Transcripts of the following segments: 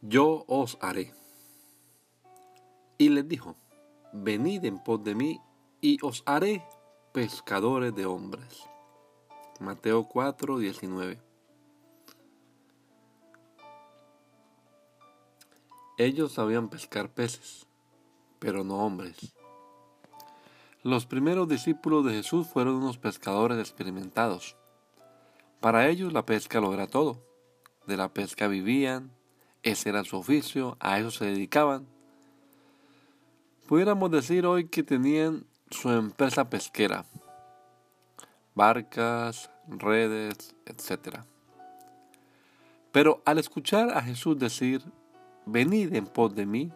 Yo os haré. Y les dijo, venid en pos de mí y os haré pescadores de hombres. Mateo 4, 19. Ellos sabían pescar peces, pero no hombres. Los primeros discípulos de Jesús fueron unos pescadores experimentados. Para ellos la pesca lo era todo. De la pesca vivían, ese era su oficio, a eso se dedicaban. Pudiéramos decir hoy que tenían su empresa pesquera, barcas, redes, etc. Pero al escuchar a Jesús decir, venid en pos de mí,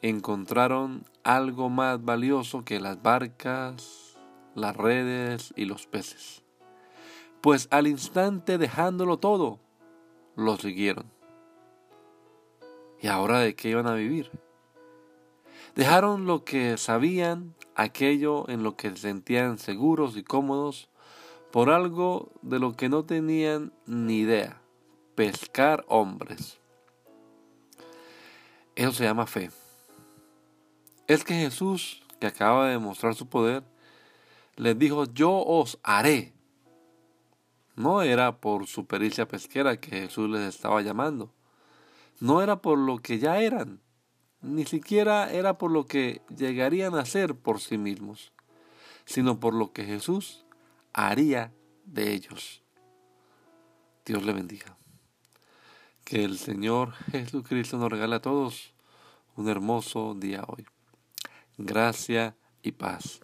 encontraron algo más valioso que las barcas, las redes y los peces. Pues al instante dejándolo todo, lo siguieron. ¿Y ahora de qué iban a vivir? Dejaron lo que sabían, aquello en lo que se sentían seguros y cómodos, por algo de lo que no tenían ni idea, pescar hombres. Eso se llama fe. Es que Jesús, que acaba de demostrar su poder, les dijo, yo os haré. No era por su pericia pesquera que Jesús les estaba llamando no era por lo que ya eran, ni siquiera era por lo que llegarían a ser por sí mismos, sino por lo que Jesús haría de ellos. Dios le bendiga. Que el Señor Jesucristo nos regale a todos un hermoso día hoy. Gracia y paz.